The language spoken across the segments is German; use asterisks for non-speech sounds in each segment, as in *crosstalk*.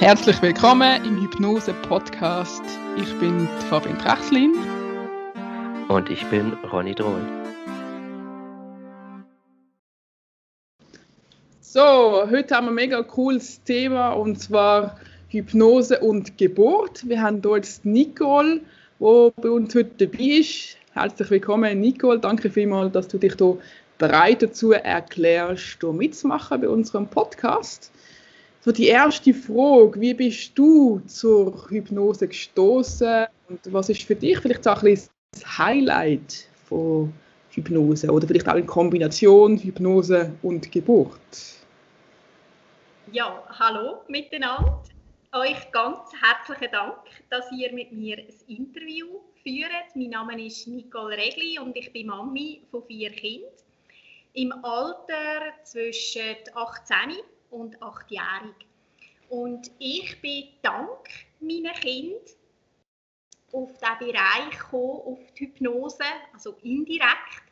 Herzlich willkommen im Hypnose-Podcast. Ich bin Fabian Trachslin. Und ich bin Ronny Drohl. So, heute haben wir ein mega cooles Thema und zwar Hypnose und Geburt. Wir haben hier jetzt Nicole, die bei uns heute dabei ist. Herzlich willkommen, Nicole. Danke vielmals, dass du dich hier bereit dazu erklärst, hier mitzumachen bei unserem Podcast. So die erste Frage, wie bist du zur Hypnose gestoßen und was ist für dich vielleicht auch ein das Highlight von Hypnose oder vielleicht auch in Kombination Hypnose und Geburt? Ja, hallo miteinander. Euch ganz herzlichen Dank, dass ihr mit mir ein Interview führt. Mein Name ist Nicole Regli und ich bin Mami von vier Kindern im Alter zwischen 18 und achtjährig. Und ich bin dank meinen Kindern auf diesen Bereich gekommen, auf die Hypnose, also indirekt.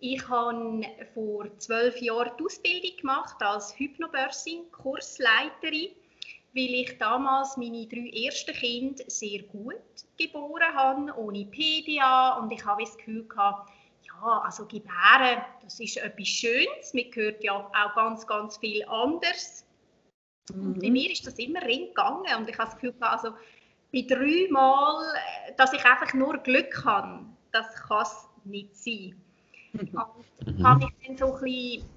Ich habe vor zwölf Jahren die Ausbildung gemacht als Hypnobirthing-Kursleiterin, weil ich damals meine drei ersten Kinder sehr gut geboren habe, ohne PDA. Und ich habe das Gefühl gehabt, ja, also Gebären, das ist etwas Schönes. Man hört ja auch ganz, ganz viel anderes. Mhm. Und bei mir ist das immer gegangen und ich habe das Gefühl, also bei drei Mal, äh, dass ich einfach nur Glück habe, das kann es nicht sein. Mhm. Und mhm. habe ich dann so ein bisschen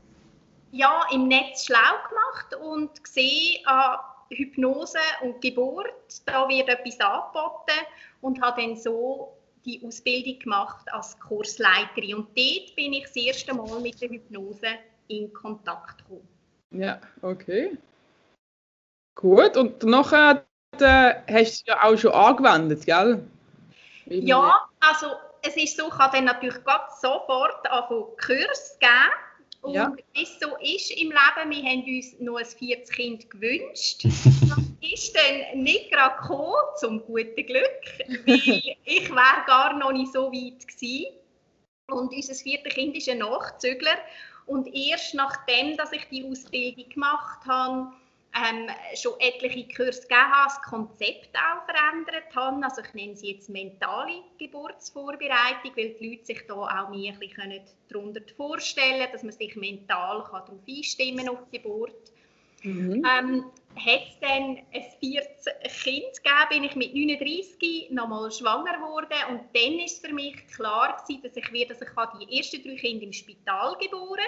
ja, im Netz schlau gemacht und gesehen, an Hypnose und Geburt, da wird etwas angeboten und habe dann so die Ausbildung gemacht als Kursleiterin. Und dort bin ich das erste Mal mit der Hypnose in Kontakt gekommen. Ja, okay. Gut, und nachher äh, hast du ja auch schon angewendet, gell? Wie ja, also es ist so, ich habe dann natürlich sofort anfangen Kurs geben und ja. wie es so ist im Leben, wir haben uns noch ein viertes Kind gewünscht. *laughs* Das ist dann nicht gerade gekommen, zum guten Glück, weil ich wäre gar noch nicht so weit gewesen. Und unser viertes Kind ist ein Nachzügler. Und erst nachdem, dass ich die Ausbildung gemacht habe, ähm, schon etliche Kurse gegeben habe, das Konzept auch verändert habe. Also ich nenne sie jetzt mentale Geburtsvorbereitung, weil die Leute sich da auch mehr ein bisschen darunter vorstellen dass man sich mental kann darauf einstimmen auf die Geburt. Mhm. Ähm, hat es dann ein viertes Kind gegeben, bin ich mit 39 nochmal schwanger geworden und dann ist für mich klar gewesen, dass ich dass ich die ersten drei Kinder im Spital geboren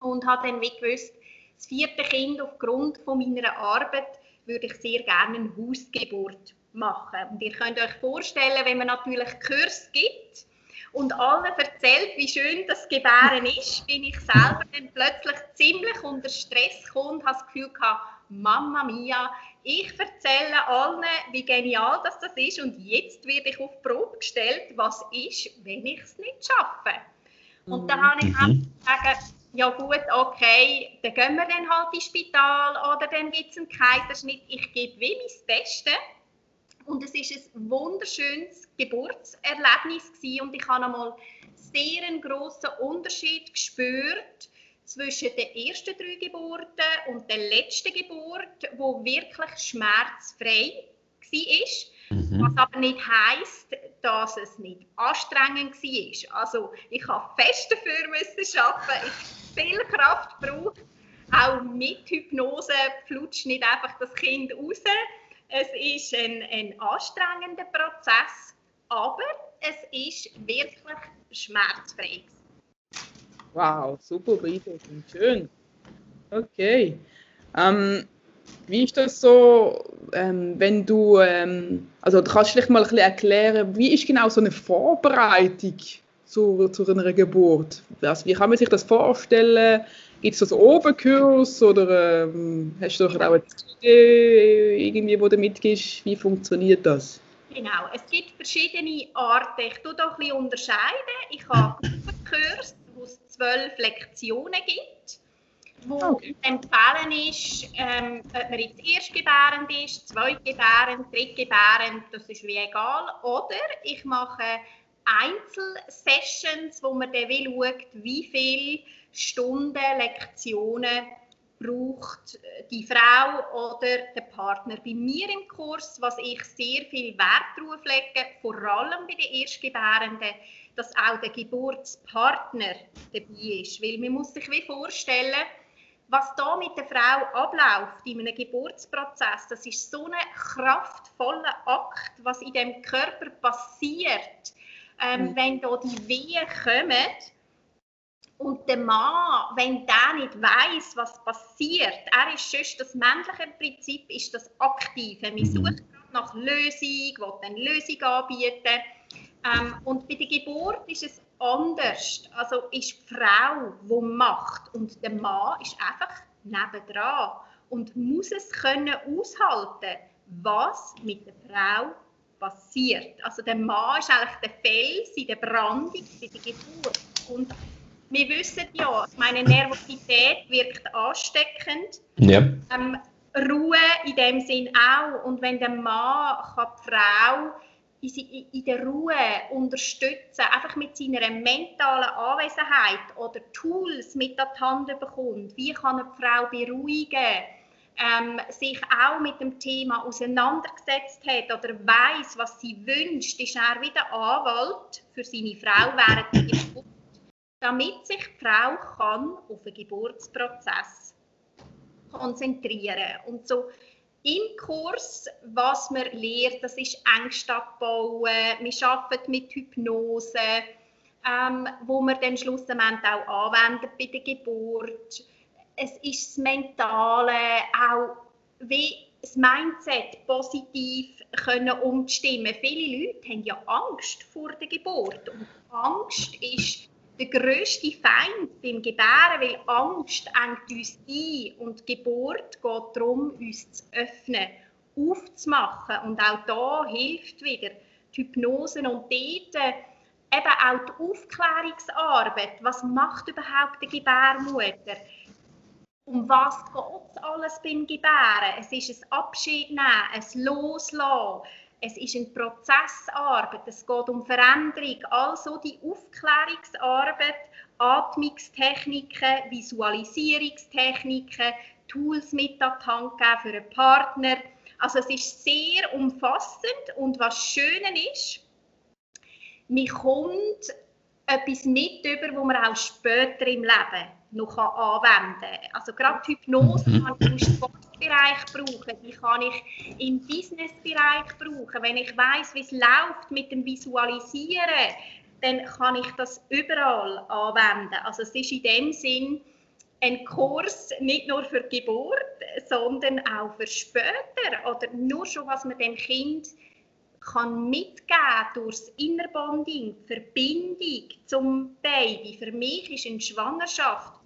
und habe dann wie gewusst, das vierte Kind aufgrund von meiner Arbeit würde ich sehr gerne eine Hausgeburt machen. Und ihr könnt euch vorstellen, wenn man natürlich Kurs gibt und allen erzählt, wie schön das Gebären ist, bin ich selber dann plötzlich ziemlich unter Stress gekommen und habe das Gefühl gehabt, Mama mia, ich erzähle allen, wie genial das, das ist und jetzt werde ich auf die Probe gestellt, was ist, wenn ich es nicht schaffe. Und da habe ich mhm. auch gesagt, ja gut, okay, dann gehen wir dann halt ins Spital oder dann gibt es einen Kaiserschnitt. Ich gebe wie mein Bestes. Und es war ein wunderschönes Geburtserlebnis gewesen. und ich habe einmal sehr einen grossen Unterschied gespürt zwischen den ersten drei Geburten und der letzten Geburt, wo wirklich schmerzfrei war. Mhm. Was aber nicht heisst, dass es nicht anstrengend war. Also ich habe fest dafür müssen arbeiten, ich viel Kraft gebraucht. Auch mit Hypnose flutscht nicht einfach das Kind raus. Es ist ein, ein anstrengender Prozess, aber es ist wirklich schmerzfrei. Wow, super beeindruckend, schön. Okay. Ähm, wie ist das so, ähm, wenn du, ähm, also du kannst vielleicht mal ein bisschen erklären, wie ist genau so eine Vorbereitung zu, zu einer Geburt? Also, wie kann man sich das vorstellen? Gibt es das Oberkurs oder ähm, hast du auch eine Idee, irgendwie, wo du mitgehst? Wie funktioniert das? Genau, es gibt verschiedene Arten. Ich tue da ein bisschen unterscheiden. Ich habe einen Kurs, wo es zwölf Lektionen gibt wo okay. empfehlen ist, ähm, ob man jetzt erstgebärend ist, zweitgebärend, drittgebärend, das ist wie egal. Oder ich mache Einzelsessions, wo man dann schaut, wie viele Stunden Lektionen braucht die Frau oder der Partner. Bei mir im Kurs, was ich sehr viel Wert darauf lege, vor allem bei den Erstgebärenden, dass auch der Geburtspartner dabei ist. Weil man muss sich wie vorstellen, was da mit der Frau abläuft in einem Geburtsprozess, das ist so ein kraftvoller Akt, was in dem Körper passiert, ähm, mhm. wenn da die Wehen kommen und der Mann, wenn der nicht weiß, was passiert, er ist sonst das männliche Prinzip, ist das Aktive. Man mhm. sucht nach Lösung, will eine Lösung anbieten. Ähm, und bei der Geburt ist es anders. Also ist die Frau, die macht und der Mann ist einfach nebendran und muss es können aushalten, was mit der Frau passiert. Also der Mann ist eigentlich der Fels in der Brandung bei der Geburt. Und wir wissen ja, meine Nervosität wirkt ansteckend. Ja. Ähm, Ruhe in dem Sinn auch. Und wenn der Mann kann die Frau in, in der Ruhe unterstützen, einfach mit seiner mentalen Anwesenheit oder Tools mit an die Hand bekommt, wie kann er die Frau beruhigen, ähm, sich auch mit dem Thema auseinandergesetzt hat oder weiß, was sie wünscht, ist er wieder Anwalt für seine Frau während der Geburt damit sich die Frau kann auf den Geburtsprozess konzentrieren und so im Kurs, was man lernt, das ist Ängste abbauen, wir arbeiten mit Hypnose, ähm, wo wir dann schlussendlich auch anwenden bei der Geburt. Es ist das Mentale, auch wie das Mindset positiv können umstimmen. Viele Leute haben ja Angst vor der Geburt und Angst ist der grösste Feind beim Gebären, weil Angst engt uns ein und die Geburt geht darum, uns zu öffnen, aufzumachen. Und auch da hilft wieder die Hypnose und dort eben auch die Aufklärungsarbeit. Was macht überhaupt die Gebärmutter? Um was geht es alles beim Gebären? Es ist ein Abschied nehmen, ein Loslassen, es ist eine Prozessarbeit, es geht um Veränderung, also die Aufklärungsarbeit, Atmungstechniken, Visualisierungstechniken, Tools mit an die Hand geben für einen Partner. Also es ist sehr umfassend und was schön ist, man kommt etwas mit über, wo man auch später im Leben noch anwenden kann. Also gerade die Hypnose mhm. kann ich im Sportbereich brauchen, die kann ich im Businessbereich brauchen. Wenn ich weiß, wie es läuft mit dem Visualisieren, dann kann ich das überall anwenden. Also es ist in dem Sinn ein Kurs nicht nur für die Geburt, sondern auch für später oder nur schon, was man dem Kind kann mitgeben durchs Innerbonding, Verbindung zum Baby. Für mich ist eine Schwangerschaft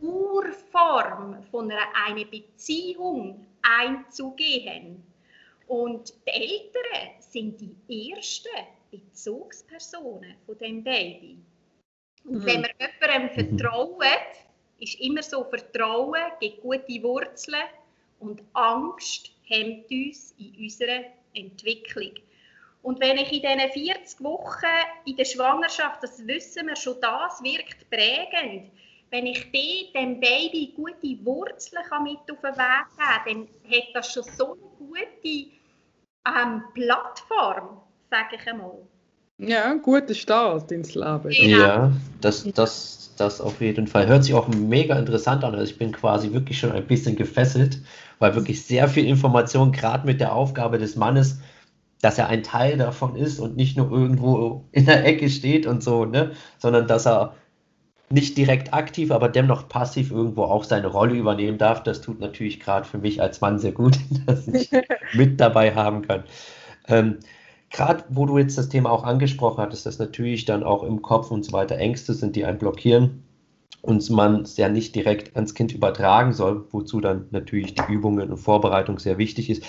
Urform von einer, Beziehung einzugehen. Und die Eltern sind die ersten Bezugspersonen von dem Baby. Und mhm. wenn wir jemandem vertrauen, ist immer so, Vertrauen gibt gute Wurzeln und Angst hemmt uns in unserer Entwicklung. Und wenn ich in diesen 40 Wochen in der Schwangerschaft, das wissen wir schon, das wirkt prägend, wenn ich dem Baby gute Wurzeln mit auf den Weg geben kann, dann hat das schon so eine gute ähm, Plattform, sage ich einmal. Ja, ein guter Start ins Leben. Genau. Ja, das, das, das auf jeden Fall. Hört sich auch mega interessant an. Also ich bin quasi wirklich schon ein bisschen gefesselt, weil wirklich sehr viel Information, gerade mit der Aufgabe des Mannes, dass er ein Teil davon ist und nicht nur irgendwo in der Ecke steht und so, ne, sondern dass er nicht direkt aktiv, aber dennoch passiv irgendwo auch seine Rolle übernehmen darf. Das tut natürlich gerade für mich als Mann sehr gut, *laughs* dass ich *laughs* mit dabei haben kann. Ähm, gerade wo du jetzt das Thema auch angesprochen hattest, dass natürlich dann auch im Kopf und so weiter Ängste sind, die einen blockieren und man es ja nicht direkt ans Kind übertragen soll, wozu dann natürlich die Übungen und Vorbereitung sehr wichtig ist.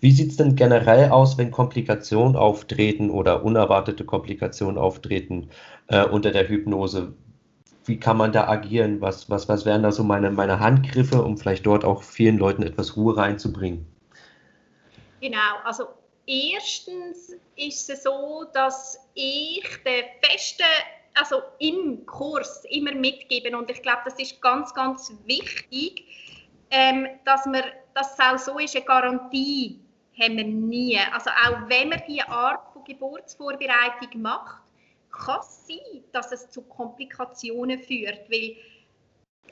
Wie sieht es denn generell aus, wenn Komplikationen auftreten oder unerwartete Komplikationen auftreten äh, unter der Hypnose? Wie kann man da agieren? Was, was, was wären da so meine, meine Handgriffe, um vielleicht dort auch vielen Leuten etwas Ruhe reinzubringen? Genau, also erstens ist es so, dass ich der feste also im Kurs immer mitgeben und ich glaube, das ist ganz, ganz wichtig, ähm, dass, wir, dass es auch so ist, eine Garantie haben wir nie. Also auch wenn man diese Art von Geburtsvorbereitung macht, kann sein, dass es zu Komplikationen führt, weil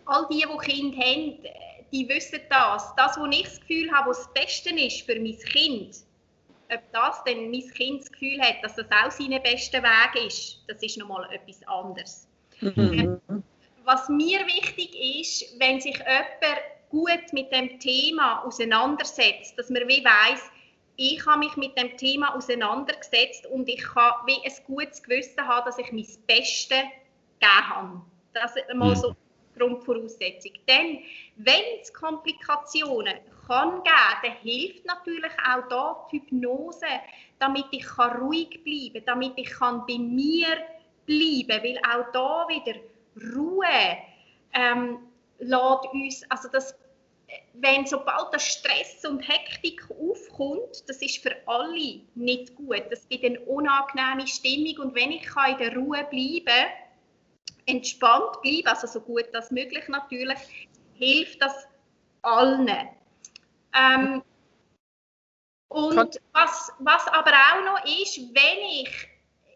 all die, die Kinder haben, die wissen das. Das, was ich das Gefühl habe, was das Beste ist für mein Kind, ob das denn mein Kind das Gefühl hat, dass das auch sein bester Weg ist, das ist nochmal etwas anderes. Mhm. Was mir wichtig ist, wenn sich jemand gut mit dem Thema auseinandersetzt, dass man wie weiss, ich habe mich mit dem Thema auseinandergesetzt und ich kann wie ein gutes Gewissen haben, dass ich mein Bestes gegeben habe. Das ist mal mhm. so Grundvoraussetzung. Denn wenn es Komplikationen kann geben, dann hilft natürlich auch da die Hypnose, damit ich kann ruhig bleiben, kann, damit ich kann bei mir bleiben, weil auch da wieder Ruhe ähm, lässt uns, also das, wenn sobald der Stress und Hektik aufkommt, das ist für alle nicht gut. Das gibt eine unangenehme Stimmung und wenn ich kann in der Ruhe bleiben entspannt bleiben, also so gut als möglich natürlich, hilft das allen. Ähm, und was, was aber auch noch ist, wenn ich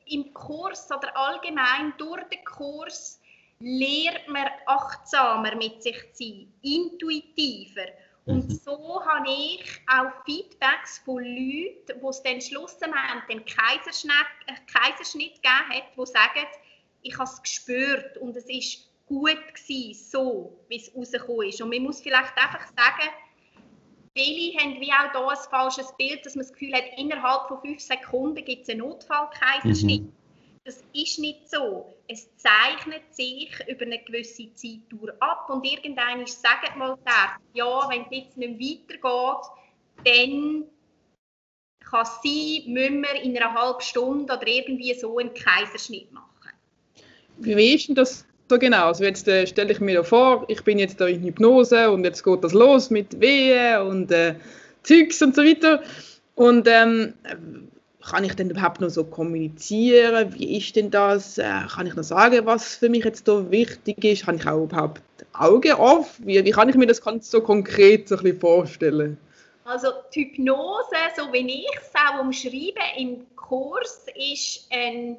im Kurs oder allgemein durch den Kurs lernt man achtsamer mit sich zu sein, intuitiver. Und mhm. so habe ich auch Feedbacks von Leuten, die es dann schlussendlich den Kaiserschnitt, äh, Kaiserschnitt gegeben hat, die sagen, ich habe es gespürt und es ist gut gewesen, so wie es rausgekommen ist. Und man muss vielleicht einfach sagen, viele haben wie auch hier ein falsches Bild, dass man das Gefühl hat, innerhalb von fünf Sekunden gibt es einen Notfallkaiserschnitt. Mhm. Das ist nicht so. Es zeichnet sich über eine gewisse Zeitdauer ab und irgendwann sagt mal der, ja, wenn es jetzt nicht weitergeht, dann kann es sein, müssen wir in einer halben Stunde oder irgendwie so einen Kaiserschnitt machen. Wie ist denn das so genau? Also jetzt äh, stelle ich mir vor, ich bin jetzt da in Hypnose und jetzt geht das los mit Wehen und äh, Zeugs und so weiter. Und ähm, kann ich denn überhaupt noch so kommunizieren? Wie ist denn das? Äh, kann ich noch sagen, was für mich jetzt da wichtig ist? Kann ich auch überhaupt Augen auf? Wie, wie kann ich mir das ganz so konkret so ein bisschen vorstellen? Also die Hypnose, so wie ich es auch umschreibe im Kurs, ist ein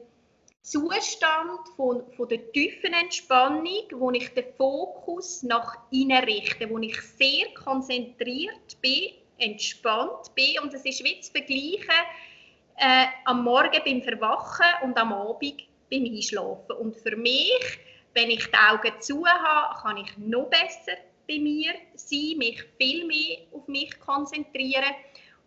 Zustand von, von der tiefen Entspannung, wo ich den Fokus nach innen richte, wo ich sehr konzentriert bin, entspannt bin und es ist wie zu vergleichen äh, am Morgen beim Verwachen und am Abend beim Einschlafen. Und für mich, wenn ich die Augen zu habe, kann ich noch besser bei mir sein, mich viel mehr auf mich konzentrieren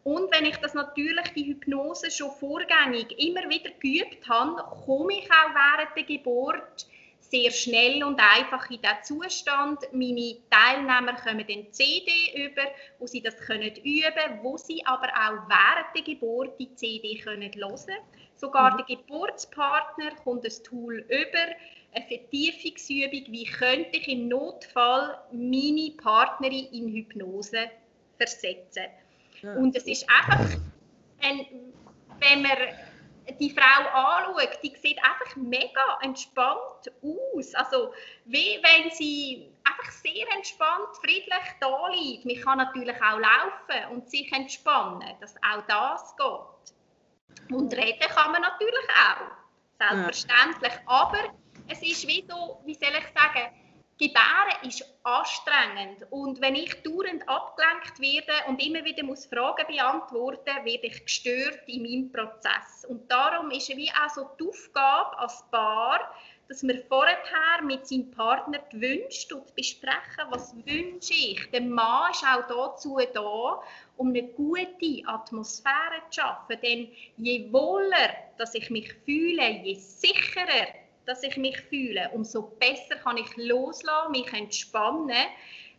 und wenn ich das natürlich, die Hypnose schon vorgängig immer wieder geübt habe, komme ich auch während der Geburt sehr schnell und einfach in diesen Zustand. Meine Teilnehmer kommen den CD über, wo sie das können üben wo sie aber auch während der Geburt die CD können hören Sogar mhm. der Geburtspartner kommt das Tool über, eine Vertiefungsübung, wie könnte ich im Notfall meine Partnerin in Hypnose versetzen. Und es ist einfach, ein, wenn man die Frau anschaut, die sieht einfach mega entspannt aus. Also wie wenn sie einfach sehr entspannt, friedlich da liegt. Man kann natürlich auch laufen und sich entspannen, dass auch das geht. Und reden kann man natürlich auch, selbstverständlich. Aber es ist wie so, wie soll ich sagen, Gebären ist anstrengend und wenn ich dauernd abgelenkt werde und immer wieder muss Fragen beantworten, werde ich gestört in meinem Prozess. Und darum ist es wie auch so die Aufgabe als Paar, dass man vorher mit seinem Partner die Wünsche besprechen, was wünsche ich. Der Mann ist auch dazu da, um eine gute Atmosphäre zu schaffen. Denn je wohler, dass ich mich fühle, je sicherer dass ich mich fühle, umso besser kann ich loslassen, mich entspannen,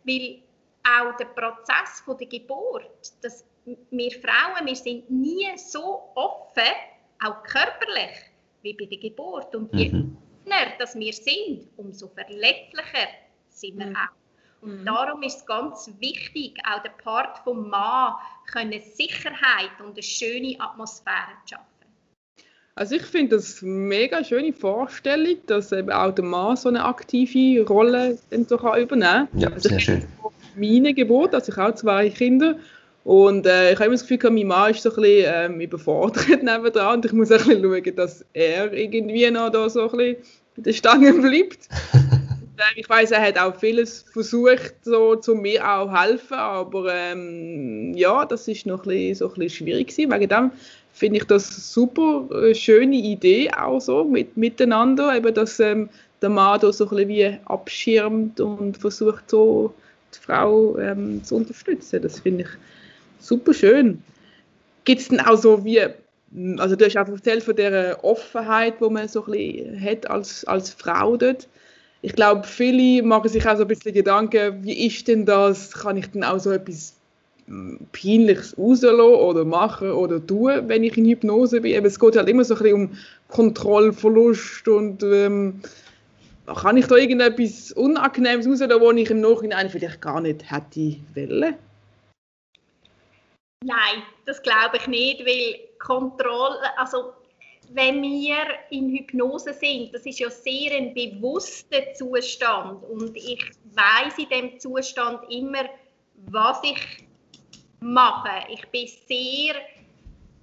weil auch der Prozess von der Geburt, dass wir Frauen, wir sind nie so offen, auch körperlich, wie bei der Geburt. Und je mhm. offener dass wir sind, umso verletzlicher sind wir mhm. auch. Und mhm. darum ist es ganz wichtig, auch der Part vom Mann können Sicherheit und eine schöne Atmosphäre zu schaffen. Also ich finde das eine mega schöne Vorstellung, dass eben auch der Mann so eine aktive Rolle so kann übernehmen kann. Ja, also sehr schön. meine Geburt, also ich habe zwei Kinder und äh, ich habe immer das Gefühl, mein Mann ist so ein bisschen ähm, überfordert *laughs* nebenan und ich muss ein bisschen schauen, dass er irgendwie noch da so ein bisschen bei den Stangen *laughs* bleibt. Äh, ich weiß, er hat auch vieles versucht, so zu mir auch helfen, aber ähm, ja, das ist noch ein bisschen, so ein bisschen schwierig gewesen. Wegen dem finde ich das super äh, schöne Idee auch so mit, miteinander, eben, dass ähm, der Mann da so ein bisschen wie abschirmt und versucht so die Frau ähm, zu unterstützen. Das finde ich super schön. Gibt es denn auch so wie, also du hast auch erzählt von der Offenheit, wo man so ein bisschen hat als, als Frau dort. Ich glaube, viele machen sich auch so ein bisschen Gedanken, wie ist denn das, kann ich denn auch so etwas hm, Peinliches rauslassen oder machen oder tun, wenn ich in Hypnose bin. Eben, es geht halt immer so ein bisschen um Kontrollverlust und ähm, kann ich da irgendetwas Unangenehmes rauslassen, wo ich im Nachhinein vielleicht gar nicht hätte wollen? Nein, das glaube ich nicht, weil Kontrolle, also wenn wir in Hypnose sind, das ist ja sehr ein bewusster Zustand und ich weiß in dem Zustand immer, was ich mache. Ich bin sehr,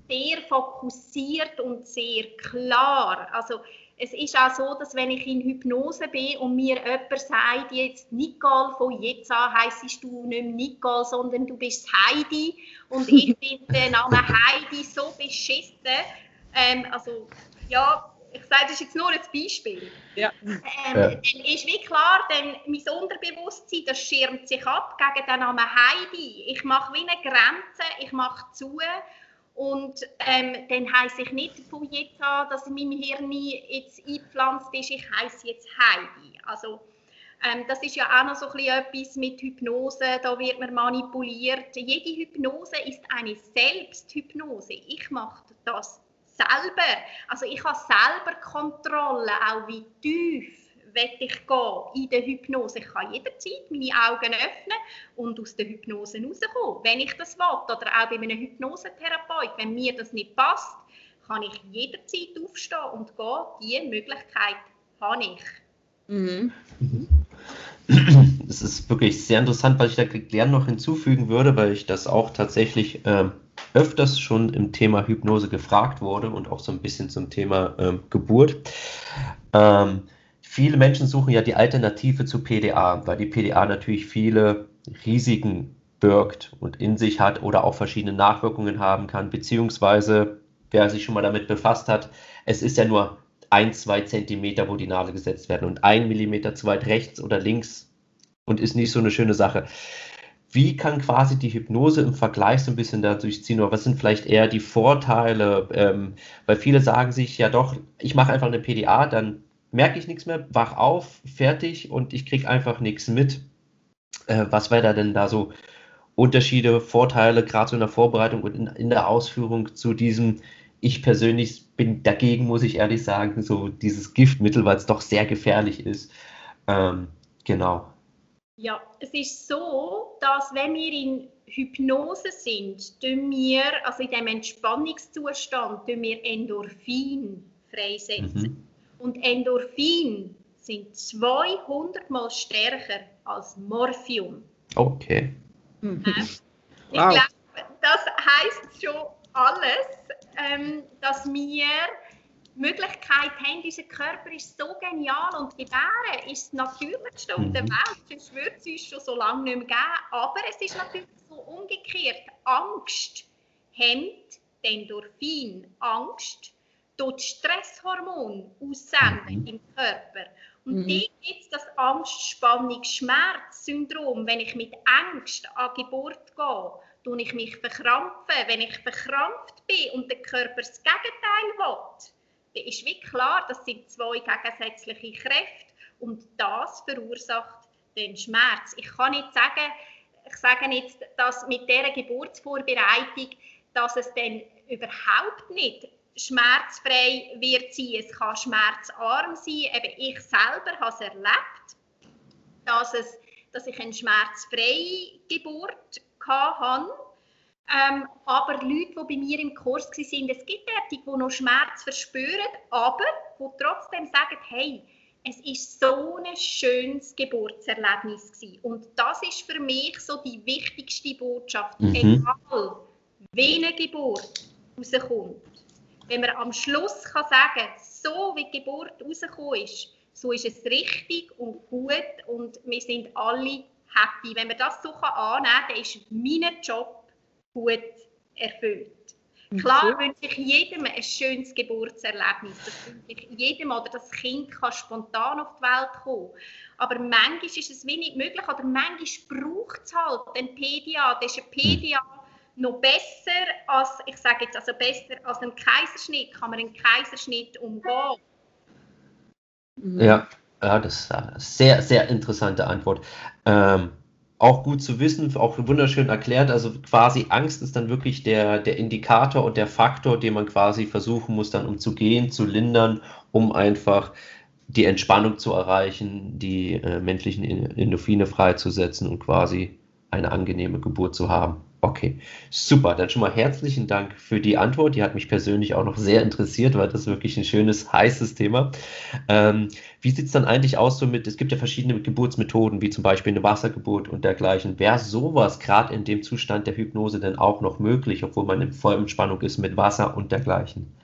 sehr fokussiert und sehr klar. Also es ist auch so, dass wenn ich in Hypnose bin und mir jemand sagt, jetzt Nicole, von jetzt an heisst du nicht mehr Nicole, sondern du bist Heidi und ich *laughs* finde den Namen Heidi so beschissen. Ähm, also, ja, ich sage, das ist jetzt nur ein Beispiel. Ja. Ähm, ja. Dann ist wie klar, denn mein Unterbewusstsein, das schirmt sich ab gegen den Namen Heidi. Ich mache wie eine Grenze, ich mache zu und ähm, dann heisse ich nicht von jetzt an, dass in meinem Hirn jetzt eingepflanzt ist, ich heiße jetzt Heidi. Also ähm, das ist ja auch noch so ein bisschen etwas mit Hypnose, da wird man manipuliert. Jede Hypnose ist eine Selbsthypnose. Ich mache das selber. Also ich habe selber Kontrolle, auch wie tief will ich gehen in der Hypnose. Ich kann jederzeit meine Augen öffnen und aus der Hypnose rauskommen, wenn ich das will. Oder auch bei einem Hypnosetherapeut, wenn mir das nicht passt, kann ich jederzeit aufstehen und gehen. Diese Möglichkeit habe ich. Mhm. Es ist wirklich sehr interessant, was ich da gerne noch hinzufügen würde, weil ich das auch tatsächlich ähm, öfters schon im Thema Hypnose gefragt wurde und auch so ein bisschen zum Thema ähm, Geburt. Ähm, viele Menschen suchen ja die Alternative zu PDA, weil die PDA natürlich viele Risiken birgt und in sich hat oder auch verschiedene Nachwirkungen haben kann, beziehungsweise wer sich schon mal damit befasst hat, es ist ja nur ein, zwei Zentimeter, wo die Nadel gesetzt werden und ein Millimeter zu weit rechts oder links und ist nicht so eine schöne Sache. Wie kann quasi die Hypnose im Vergleich so ein bisschen dadurch ziehen oder was sind vielleicht eher die Vorteile? Ähm, weil viele sagen sich ja doch, ich mache einfach eine PDA, dann merke ich nichts mehr, wach auf, fertig und ich kriege einfach nichts mit. Äh, was wäre da denn da so Unterschiede, Vorteile, gerade so in der Vorbereitung und in, in der Ausführung zu diesem, ich persönlich bin dagegen, muss ich ehrlich sagen, so dieses Giftmittel, weil es doch sehr gefährlich ist. Ähm, genau. Ja, es ist so, dass wenn wir in Hypnose sind, tun wir, also in dem Entspannungszustand, tun wir Endorphin freisetzen. Mhm. Und Endorphin sind 200 mal stärker als Morphium. Okay. Mhm. ich wow. glaube, das heißt schon alles, ähm, dass wir Möglichkeit haben, unser Körper ist so genial und Gebären ist das Natürlichste auf der mhm. Welt, sonst würde es uns schon so lange nicht mehr geben. Aber es ist natürlich so umgekehrt. Angst hemmt Endorphin. Angst tut Stresshormon aussenden mhm. im Körper. Und mhm. die gibt es das Angst-Spannungs-Schmerz-Syndrom. Wenn ich mit Angst an Geburt gehe, tue ich mich verkrampfen. Wenn ich verkrampft bin und der Körper das Gegenteil will, ist wie klar, das sind zwei gegensätzliche Kräfte und das verursacht den Schmerz. Ich kann nicht sagen, ich sage jetzt, dass mit dieser Geburtsvorbereitung, dass es dann überhaupt nicht schmerzfrei wird sein. Es kann schmerzarm sein. Eben ich selber habe es erlebt, dass, es, dass ich eine schmerzfreie Geburt hatte. Ähm, aber Leute, die bei mir im Kurs waren, es gibt solche, die noch Schmerz verspüren, aber die trotzdem sagen, hey, es ist so ein schönes Geburtserlebnis gewesen. und das ist für mich so die wichtigste Botschaft, mhm. egal wie eine Geburt rauskommt. Wenn man am Schluss kann sagen, so wie die Geburt rausgekommen ist, so ist es richtig und gut und wir sind alle happy. Wenn man das so annehmen kann, dann ist mein Job gut erfüllt. Klar wünsche ich jedem ein schönes Geburtserlebnis. Das wünsche ich jedem oder das Kind kann spontan auf die Welt kommen. Aber manchmal ist es wenig möglich oder manchmal braucht es halt einen PDA. Das ist ein PDA noch besser als, ich sage jetzt also besser als ein Kaiserschnitt, kann man einen Kaiserschnitt umgehen. Ja, ja, das ist eine sehr, sehr interessante Antwort. Ähm, auch gut zu wissen, auch wunderschön erklärt. Also quasi Angst ist dann wirklich der, der Indikator und der Faktor, den man quasi versuchen muss, dann umzugehen, zu lindern, um einfach die Entspannung zu erreichen, die äh, männlichen Endorphine freizusetzen und quasi eine angenehme Geburt zu haben. Okay, super. Dann schon mal herzlichen Dank für die Antwort. Die hat mich persönlich auch noch sehr interessiert, weil das wirklich ein schönes, heißes Thema. Ähm, wie sieht es dann eigentlich aus so mit, es gibt ja verschiedene Geburtsmethoden, wie zum Beispiel eine Wassergeburt und dergleichen. Wäre sowas gerade in dem Zustand der Hypnose denn auch noch möglich, obwohl man in Vollentspannung ist mit Wasser und dergleichen?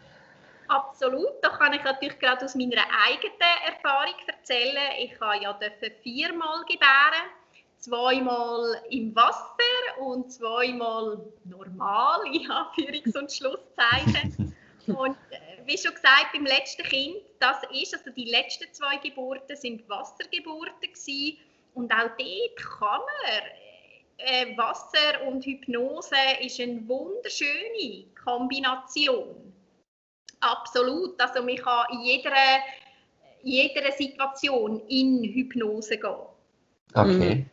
Absolut, da kann ich natürlich gerade aus meiner eigenen Erfahrung erzählen. Ich habe ja viermal gebären zweimal im Wasser und zweimal normal, *laughs* in Anführungs- und Schlusszeichen. *laughs* Und äh, wie schon gesagt, beim letzten Kind, das ist, also die letzten zwei Geburten sind Wassergeburten gewesen. Und auch dort kann man, äh, Wasser und Hypnose ist eine wunderschöne Kombination. Absolut, also man kann in jeder, jeder Situation in Hypnose gehen. Okay.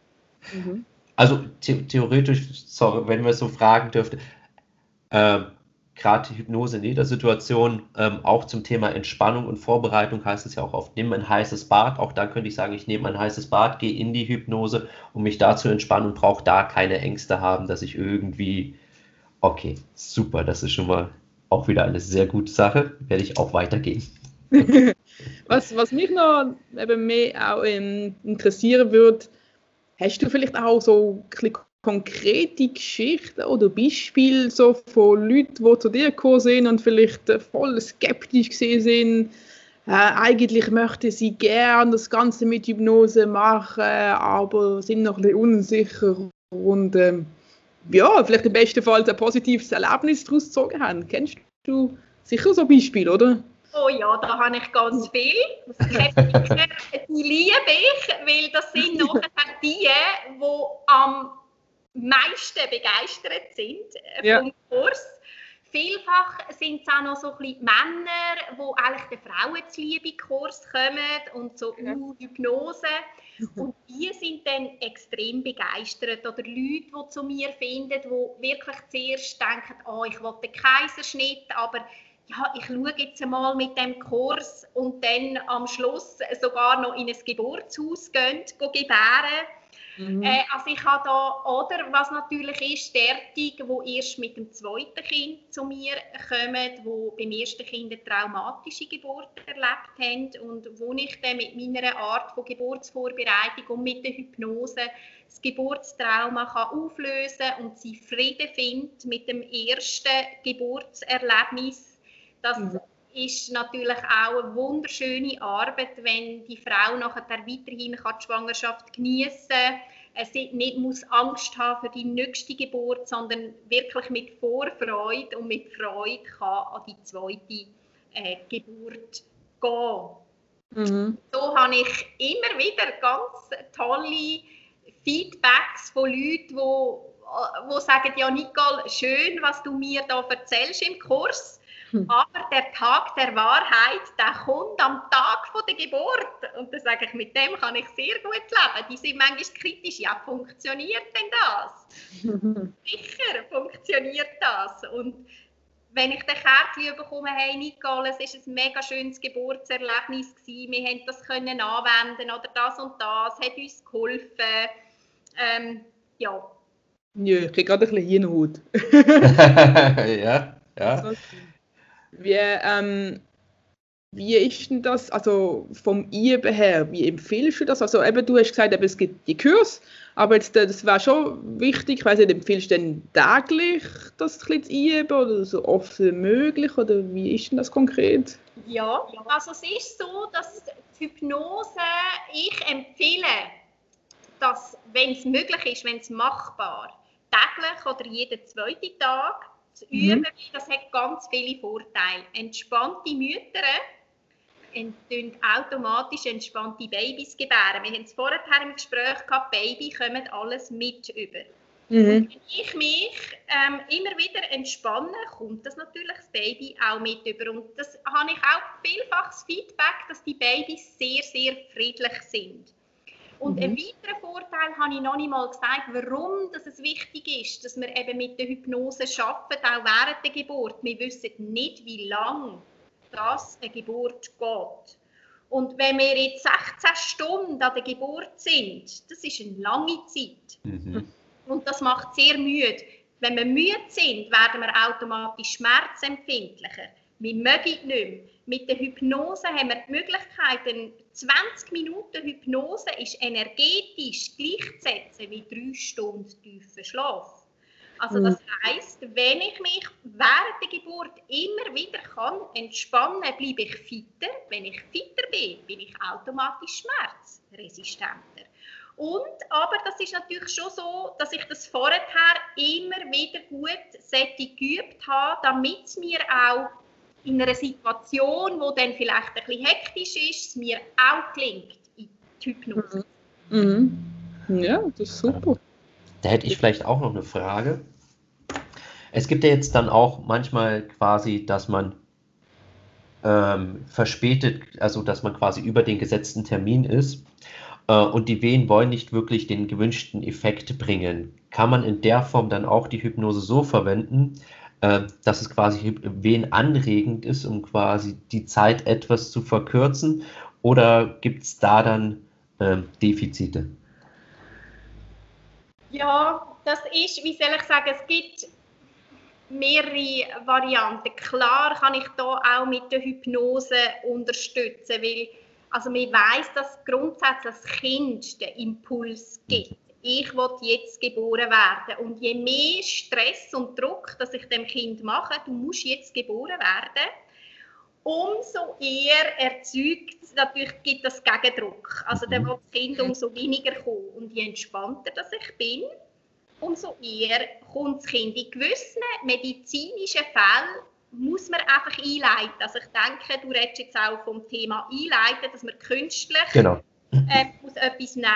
Mhm. Also the theoretisch, sorry, wenn wir so fragen dürften, äh, gerade Hypnose in jeder Situation, ähm, auch zum Thema Entspannung und Vorbereitung heißt es ja auch oft, nimm ein heißes Bad. Auch da könnte ich sagen, ich nehme ein heißes Bad, gehe in die Hypnose, um mich da zu entspannen und brauche da keine Ängste haben, dass ich irgendwie, okay, super, das ist schon mal auch wieder eine sehr gute Sache, werde ich auch weitergehen. *laughs* was, was mich noch eben mehr auch ähm, interessieren würde, Hast du vielleicht auch so konkrete Geschichten oder Beispiele so von Leuten, die zu dir gekommen sind und vielleicht äh, voll skeptisch gesehen sind? Äh, eigentlich möchten sie gerne das Ganze mit Hypnose machen, aber sind noch ein bisschen unsicher und ähm, ja, vielleicht im besten Fall ein positives Erlebnis daraus gezogen haben. Kennst du sicher so Beispiele, oder? Oh ja, da habe ich ganz viel. die *laughs* liebe ich, weil das sind nachher die, die am meisten begeistert sind äh, ja. vom Kurs. Vielfach sind es auch noch so ein bisschen Männer, die eigentlich den Frauenzuliebe-Kurs kommen und so ja. uh, Hypnose. Und die sind dann extrem begeistert. Oder Leute, die zu mir finden, die wirklich zuerst denken, oh, ich will den Kaiserschnitt, aber ja, ich schaue jetzt mal mit dem Kurs und dann am Schluss sogar noch in ein Geburtshaus gehen, gehen gebären. Mhm. Äh, also ich habe da, oder was natürlich ist, die erst mit dem zweiten Kind zu mir kommen, die beim ersten Kind eine traumatische Geburt erlebt haben und wo ich dann mit meiner Art von Geburtsvorbereitung und mit der Hypnose das Geburtstrauma kann auflösen und sie Frieden findet mit dem ersten Geburtserlebnis das mhm. ist natürlich auch eine wunderschöne Arbeit, wenn die Frau nachher weiterhin kann die Schwangerschaft genießen kann. Sie nicht muss Angst haben für die nächste Geburt, sondern wirklich mit Vorfreude und mit Freude kann an die zweite äh, Geburt gehen. Mhm. So habe ich immer wieder ganz tolle Feedbacks von Leuten, die, die sagen, ja Nicole, schön, was du mir da erzählst im Kurs. Hm. Aber der Tag der Wahrheit, der kommt am Tag von der Geburt. Und da sage ich, mit dem kann ich sehr gut leben. Die sind manchmal kritisch. Ja, funktioniert denn das? *laughs* Sicher funktioniert das. Und wenn ich den Kärtchen bekomme, hey Nicole, es war ein mega schönes Geburtserlebnis gewesen. Wir haben das können anwenden oder das und das, hat uns geholfen. Ähm, ja. Ja, ich kriege gerade ein bisschen Hirnhaut. *laughs* *laughs* ja, ja. Wir, ähm, wie ist denn das, also vom Üben her, wie empfiehlst du das? Also eben, du hast gesagt, eben, es gibt die Kurs, aber jetzt, das wäre schon wichtig, ich weiß nicht, empfiehlst du denn täglich das zu üben oder so oft wie möglich oder wie ist denn das konkret? Ja, also es ist so, dass die Hypnose, ich empfehle, dass, wenn es möglich ist, wenn es machbar, täglich oder jeden zweiten Tag zu mhm. üben, mhm. das hat ganz viele Vorteile. Entspannte Mütter entstehen automatisch entspannte Babys gebären. Wir haben es vorher im Gespräch gehabt, Baby kommen alles mit über. Mhm. Wenn ich mich ähm, immer wieder entspanne, kommt das natürlich das Baby auch mit über. Und das habe ich auch vielfach das Feedback, dass die Babys sehr, sehr friedlich sind. Und mhm. einen weiteren Vorteil habe ich noch nicht mal gesagt, warum dass es wichtig ist, dass wir eben mit der Hypnose arbeiten, auch während der Geburt. Wir wissen nicht, wie lange das eine Geburt geht. Und wenn wir jetzt 16 Stunden an der Geburt sind, das ist eine lange Zeit. Mhm. Und das macht sehr müde. Wenn wir müde sind, werden wir automatisch schmerzempfindlicher. Wir mögen nicht mehr. Mit der Hypnose haben wir die Möglichkeit, 20 Minuten Hypnose ist energetisch gleichzusetzen wie drei Stunden tiefer Schlaf. Also das mhm. heißt, wenn ich mich während der Geburt immer wieder kann entspannen, bleibe ich fitter. Wenn ich fitter bin, bin ich automatisch schmerzresistenter. Und, aber das ist natürlich schon so, dass ich das vorher immer wieder gut geübt habe, damit es mir auch in einer Situation, wo dann vielleicht ein bisschen hektisch ist, es mir auch klingt in die Hypnose. Mhm. Ja, das ist super. Da hätte ich vielleicht auch noch eine Frage. Es gibt ja jetzt dann auch manchmal quasi, dass man ähm, verspätet, also dass man quasi über den gesetzten Termin ist äh, und die Wehen wollen nicht wirklich den gewünschten Effekt bringen. Kann man in der Form dann auch die Hypnose so verwenden, dass es quasi wehenanregend ist, um quasi die Zeit etwas zu verkürzen? Oder gibt es da dann äh, Defizite? Ja, das ist, wie soll ich sagen, es gibt mehrere Varianten. Klar kann ich da auch mit der Hypnose unterstützen, weil also man weiß, dass grundsätzlich das Kind den Impuls gibt ich will jetzt geboren werden. Und je mehr Stress und Druck, dass ich dem Kind mache, du musst jetzt geboren werden, umso eher erzeugt, natürlich gibt das Gegendruck. Also dann wird das Kind umso weniger kommen. Und je entspannter dass ich bin, umso eher kommt das Kind. In gewissen medizinischen Fällen muss man einfach einleiten. Also ich denke, du redest jetzt auch vom Thema einleiten, dass man künstlich genau. äh, muss etwas nehmen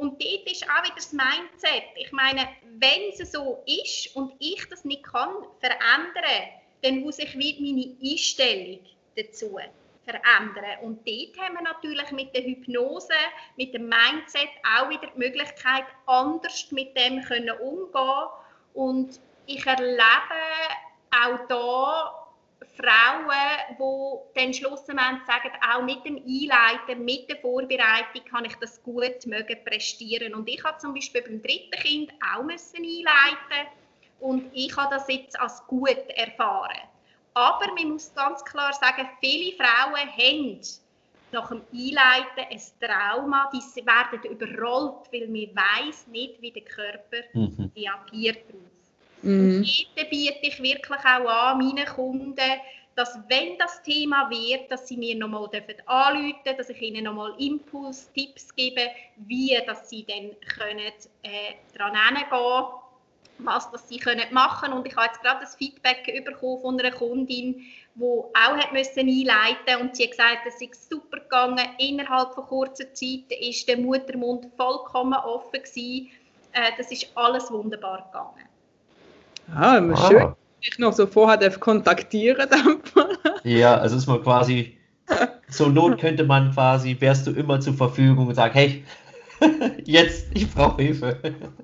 und dort ist auch wieder das Mindset. Ich meine, wenn es so ist und ich das nicht kann verändern, dann muss ich wieder meine Einstellung dazu verändern. Und dort haben wir natürlich mit der Hypnose, mit dem Mindset auch wieder die Möglichkeit, anders mit dem umgehen. Und ich erlebe auch da Frauen, die dann schlussendlich sagen, auch mit dem Einleiten, mit der Vorbereitung kann ich das gut mögen prestieren. Und ich habe zum Beispiel beim dritten Kind auch müssen einleiten und ich habe das jetzt als gut erfahren. Aber man muss ganz klar sagen, viele Frauen haben nach dem Einleiten ein Trauma, die werden überrollt, weil man weiß nicht, wie der Körper mhm. reagiert darauf. Mhm. Und dort biete ich wirklich auch an, meinen Kunden, dass wenn das Thema wird, dass sie mir nochmal anrufen dürfen, dass ich ihnen nochmal Impuls, Tipps gebe, wie dass sie dann können, äh, daran gehen was das sie können machen Und ich habe jetzt gerade das Feedback bekommen von einer Kundin, die auch hat müssen einleiten und sie hat gesagt, es ist super gegangen. Innerhalb von kurzer Zeit ist der Muttermund vollkommen offen gewesen. Äh, das ist alles wunderbar gegangen. Ah, ah. schön. Ich noch so vorher kontaktieren. ja, also ist man quasi, zur Not könnte man quasi, wärst du immer zur Verfügung und sagst, hey, *laughs* jetzt, ich brauche Hilfe.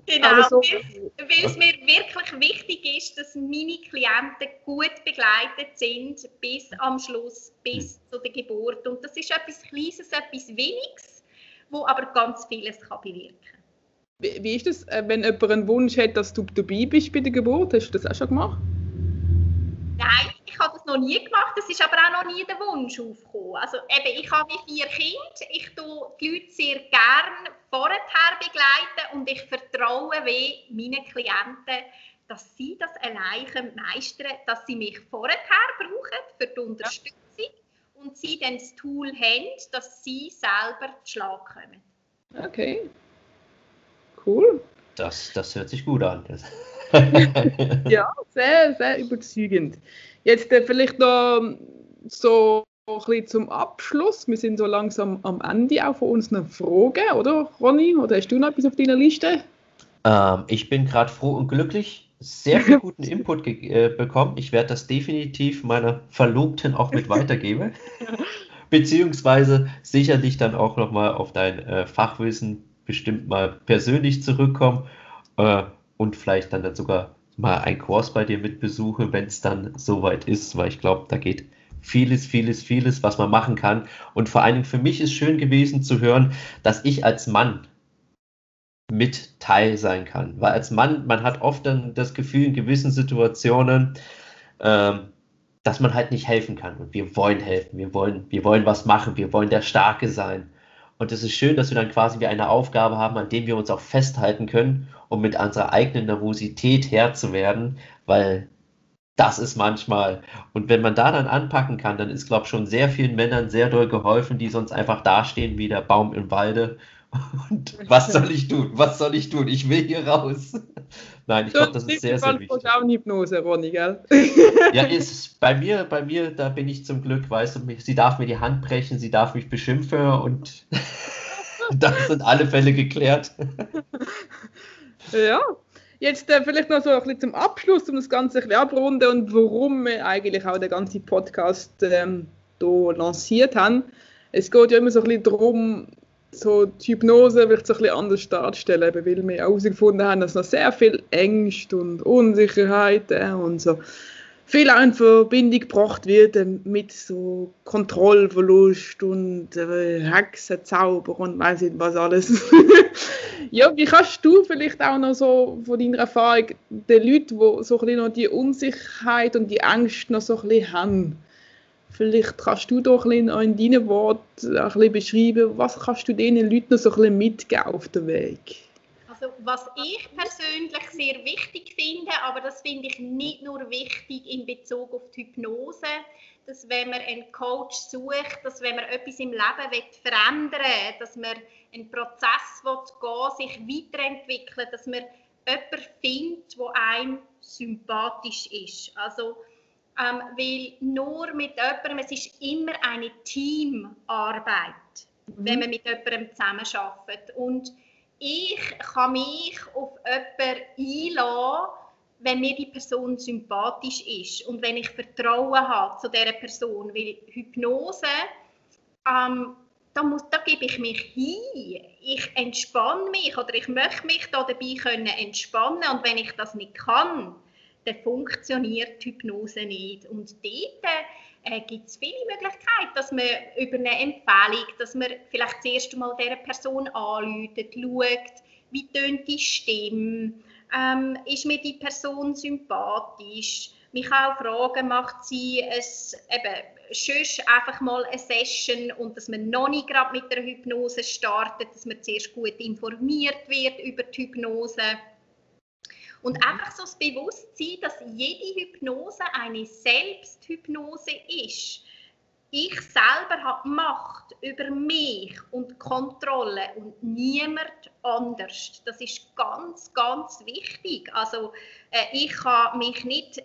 Genau, so. weil es mir wirklich wichtig ist, dass meine Klienten gut begleitet sind bis am Schluss, bis hm. zu der Geburt. Und das ist etwas Kleines, etwas Weniges, wo aber ganz vieles kann bewirken kann. Wie, ist das, äh, wenn jemand einen Wunsch hat, dass du dabei bist bei der Geburt? Hast du das auch schon gemacht? Nein, ich habe das noch nie gemacht, es ist aber auch noch nie der Wunsch aufgekommen. Also eben, ich habe vier Kinder, ich tue die Leute sehr gerne vorher begleiten und ich vertraue wie meinen Klienten, dass sie das alleine meistern dass sie mich vorher brauchen für die Unterstützung ja. und sie dann das Tool haben, dass sie selber zu Schlag kommen. Okay. Cool. Das, das hört sich gut an. *laughs* *laughs* ja, sehr, sehr überzeugend. Jetzt äh, vielleicht noch so ein bisschen zum Abschluss. Wir sind so langsam am Ende auch von unseren Fragen, oder Ronny? Oder hast du noch etwas auf deiner Liste? Ähm, ich bin gerade froh und glücklich. Sehr viel guten *laughs* Input äh, bekommen. Ich werde das definitiv meiner Verlobten auch mit weitergeben. Beziehungsweise sicherlich dann auch nochmal auf dein äh, Fachwissen bestimmt mal persönlich zurückkommen äh, und vielleicht dann, dann sogar mal einen Kurs bei dir mit besuche, wenn es dann soweit ist, weil ich glaube, da geht vieles, vieles, vieles, was man machen kann. Und vor allen Dingen für mich ist schön gewesen zu hören, dass ich als Mann mit Teil sein kann. Weil als Mann, man hat oft dann das Gefühl in gewissen Situationen, ähm, dass man halt nicht helfen kann. Und wir wollen helfen, wir wollen, wir wollen was machen, wir wollen der Starke sein. Und es ist schön, dass wir dann quasi wie eine Aufgabe haben, an dem wir uns auch festhalten können, um mit unserer eigenen Nervosität Herr zu werden, weil das ist manchmal. Und wenn man da dann anpacken kann, dann ist, glaube ich, schon sehr vielen Männern sehr doll geholfen, die sonst einfach dastehen wie der Baum im Walde. Und was soll ich tun? Was soll ich tun? Ich will hier raus. Nein, ich glaube, das ist sehr, sehr wichtig. Hypnose, Ronny, gell? Ja, ist bei mir, bei mir, da bin ich zum Glück, weißt du, sie darf mir die Hand brechen, sie darf mich beschimpfen und *laughs* das sind alle Fälle geklärt. Ja, jetzt äh, vielleicht noch so ein bisschen zum Abschluss, um das Ganze ein bisschen abrunden und warum wir eigentlich auch den ganzen Podcast ähm, hier lanciert haben. Es geht ja immer so ein bisschen darum, so die Hypnose vielleicht so ein bisschen anders darzustellen, weil wir herausgefunden haben, dass noch sehr viel Ängste und Unsicherheiten und so viel auch in Verbindung gebracht wird mit so Kontrollverlust und äh, Hexenzauber und weiß nicht was alles. *laughs* ja, wie kannst du vielleicht auch noch so von deiner Erfahrung den Leuten, die so ein bisschen noch die Unsicherheit und die Angst noch so ein bisschen haben, Vielleicht kannst du doch in deinen Worten beschreiben, was kannst du diesen Leuten noch so ein mitgeben auf dem Weg? Also was ich persönlich sehr wichtig finde, aber das finde ich nicht nur wichtig in Bezug auf die Hypnose, dass wenn man einen Coach sucht, dass wenn man etwas im Leben will verändern will, dass man einen Prozess will gehen, sich weiterentwickeln, dass man jemanden findet, der einem sympathisch ist. Also ähm, weil nur mit jemandem, es ist immer eine Teamarbeit, mhm. wenn man mit jemandem zusammenarbeitet. Und ich kann mich auf jemanden einladen, wenn mir die Person sympathisch ist und wenn ich Vertrauen habe zu dieser Person. Weil Hypnose, ähm, da, muss, da gebe ich mich hin. Ich entspanne mich oder ich möchte mich da dabei können entspannen und wenn ich das nicht kann, dann funktioniert die Hypnose nicht. Und dort äh, gibt es viele Möglichkeiten, dass man über eine Empfehlung, dass man vielleicht das erste Mal dieser Person anläutet, schaut, wie tönt die Stimme, ähm, ist mir die Person sympathisch, mich auch fragen, macht sie es eben sonst einfach mal eine Session und dass man noch nicht gerade mit der Hypnose startet, dass man zuerst gut informiert wird über die Hypnose und einfach so das Bewusstsein, dass jede Hypnose eine Selbsthypnose ist. Ich selber habe Macht über mich und Kontrolle und niemand anders. Das ist ganz, ganz wichtig. Also äh, ich kann mich nicht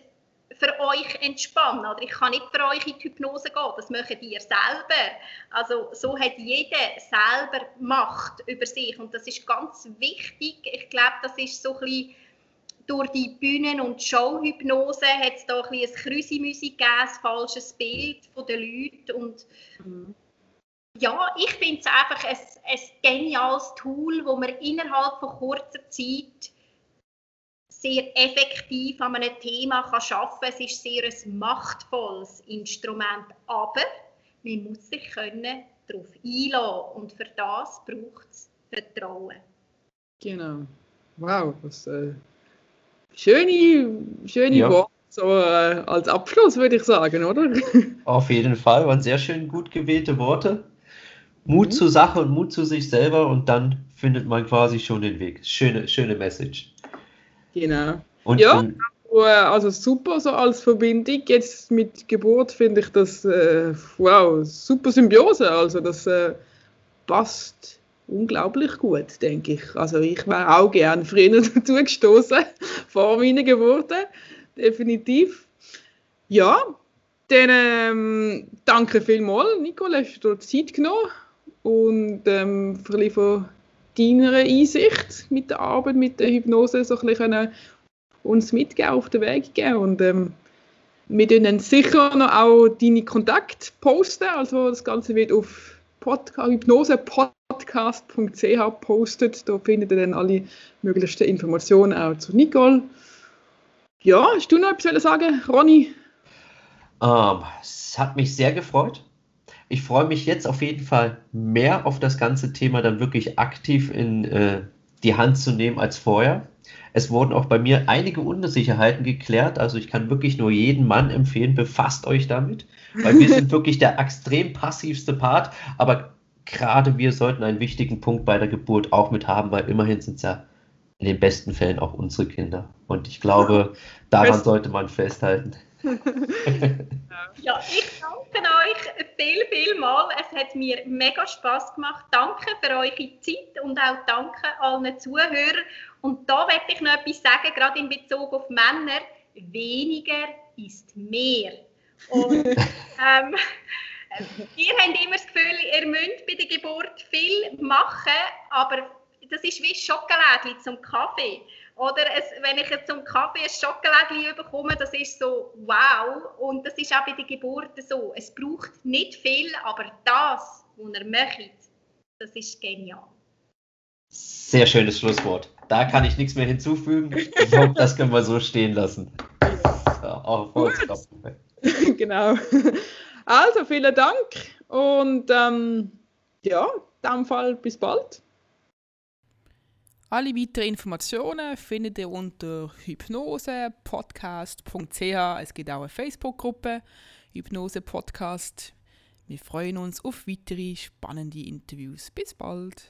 für euch entspannen oder ich kann nicht für euch in die Hypnose gehen, das möchtet ihr selber. Also so hat jeder selber Macht über sich und das ist ganz wichtig. Ich glaube, das ist so ein bisschen durch die Bühnen- und Showhypnose hat es da ein, ein Krüsimüsi gegeben, ein falsches Bild von den Leuten. Und mhm. ja, ich finde es einfach ein, ein geniales Tool, wo man innerhalb von kurzer Zeit sehr effektiv an einem Thema kann arbeiten kann. Es ist sehr ein machtvolles Instrument, aber man muss sich können darauf einlassen und für das braucht es Vertrauen. Genau. Wow, was äh, schöne, schöne ja. Worte. So äh, als Abschluss würde ich sagen, oder? *laughs* Auf jeden Fall, waren sehr schön gut gewählte Worte. Mut mhm. zur Sache und Mut zu sich selber und dann findet man quasi schon den Weg. Schöne, schöne Message. Genau. Und ja, also super so als Verbindung. Jetzt mit Geburt finde ich das, äh, wow, super Symbiose. Also das äh, passt unglaublich gut, denke ich. Also ich wäre auch gern früher *laughs* dazu gestoßen, vor meiner Geburt, definitiv. Ja, dann ähm, danke vielmals, Nicole, hast du dir Zeit genommen und ähm, für ein von deiner Einsicht mit der Arbeit, mit der Hypnose so ein bisschen uns mitgeben, auf den Weg geben und ähm, wir dann sicher noch auch deine Kontakte posten, also das Ganze wird auf hypnosepodcast.ch postet, da findet ihr dann alle möglichsten Informationen auch zu Nicole. Ja, hast du noch etwas sagen, Ronny? Um, ähm, es hat mich sehr gefreut. Ich freue mich jetzt auf jeden Fall mehr auf das ganze Thema dann wirklich aktiv in äh, die Hand zu nehmen als vorher. Es wurden auch bei mir einige Unsicherheiten geklärt. Also ich kann wirklich nur jeden Mann empfehlen, befasst euch damit, weil wir *laughs* sind wirklich der extrem passivste Part. Aber gerade wir sollten einen wichtigen Punkt bei der Geburt auch mit haben, weil immerhin sind es ja in den besten Fällen auch unsere Kinder. Und ich glaube, *laughs* daran sollte man festhalten. *laughs* ja, ich danke euch viel, viel mal. Es hat mir mega Spaß gemacht. Danke für eure Zeit und auch danke allen Zuhörern. Und da möchte ich noch etwas sagen, gerade in Bezug auf Männer. Weniger ist mehr. Und *laughs* ähm, ihr habt immer das Gefühl, ihr müsst bei der Geburt viel machen, aber das ist wie Schokolade zum Kaffee. Oder es, wenn ich jetzt zum Kaffee ein Schokolade bekomme, das ist so wow. Und das ist auch bei der Geburt so. Es braucht nicht viel, aber das, was ihr möchtet, das ist genial. Sehr schönes Schlusswort. Da kann ich nichts mehr hinzufügen. Ich hoffe, das können wir so stehen lassen. Ja, auch *laughs* genau. Also, vielen Dank und ähm, ja, in dem Fall bis bald. Alle weiteren Informationen findet ihr unter hypnosepodcast.ch. Es gibt auch eine Facebook-Gruppe, Hypnose Podcast. Wir freuen uns auf weitere spannende Interviews. Bis bald!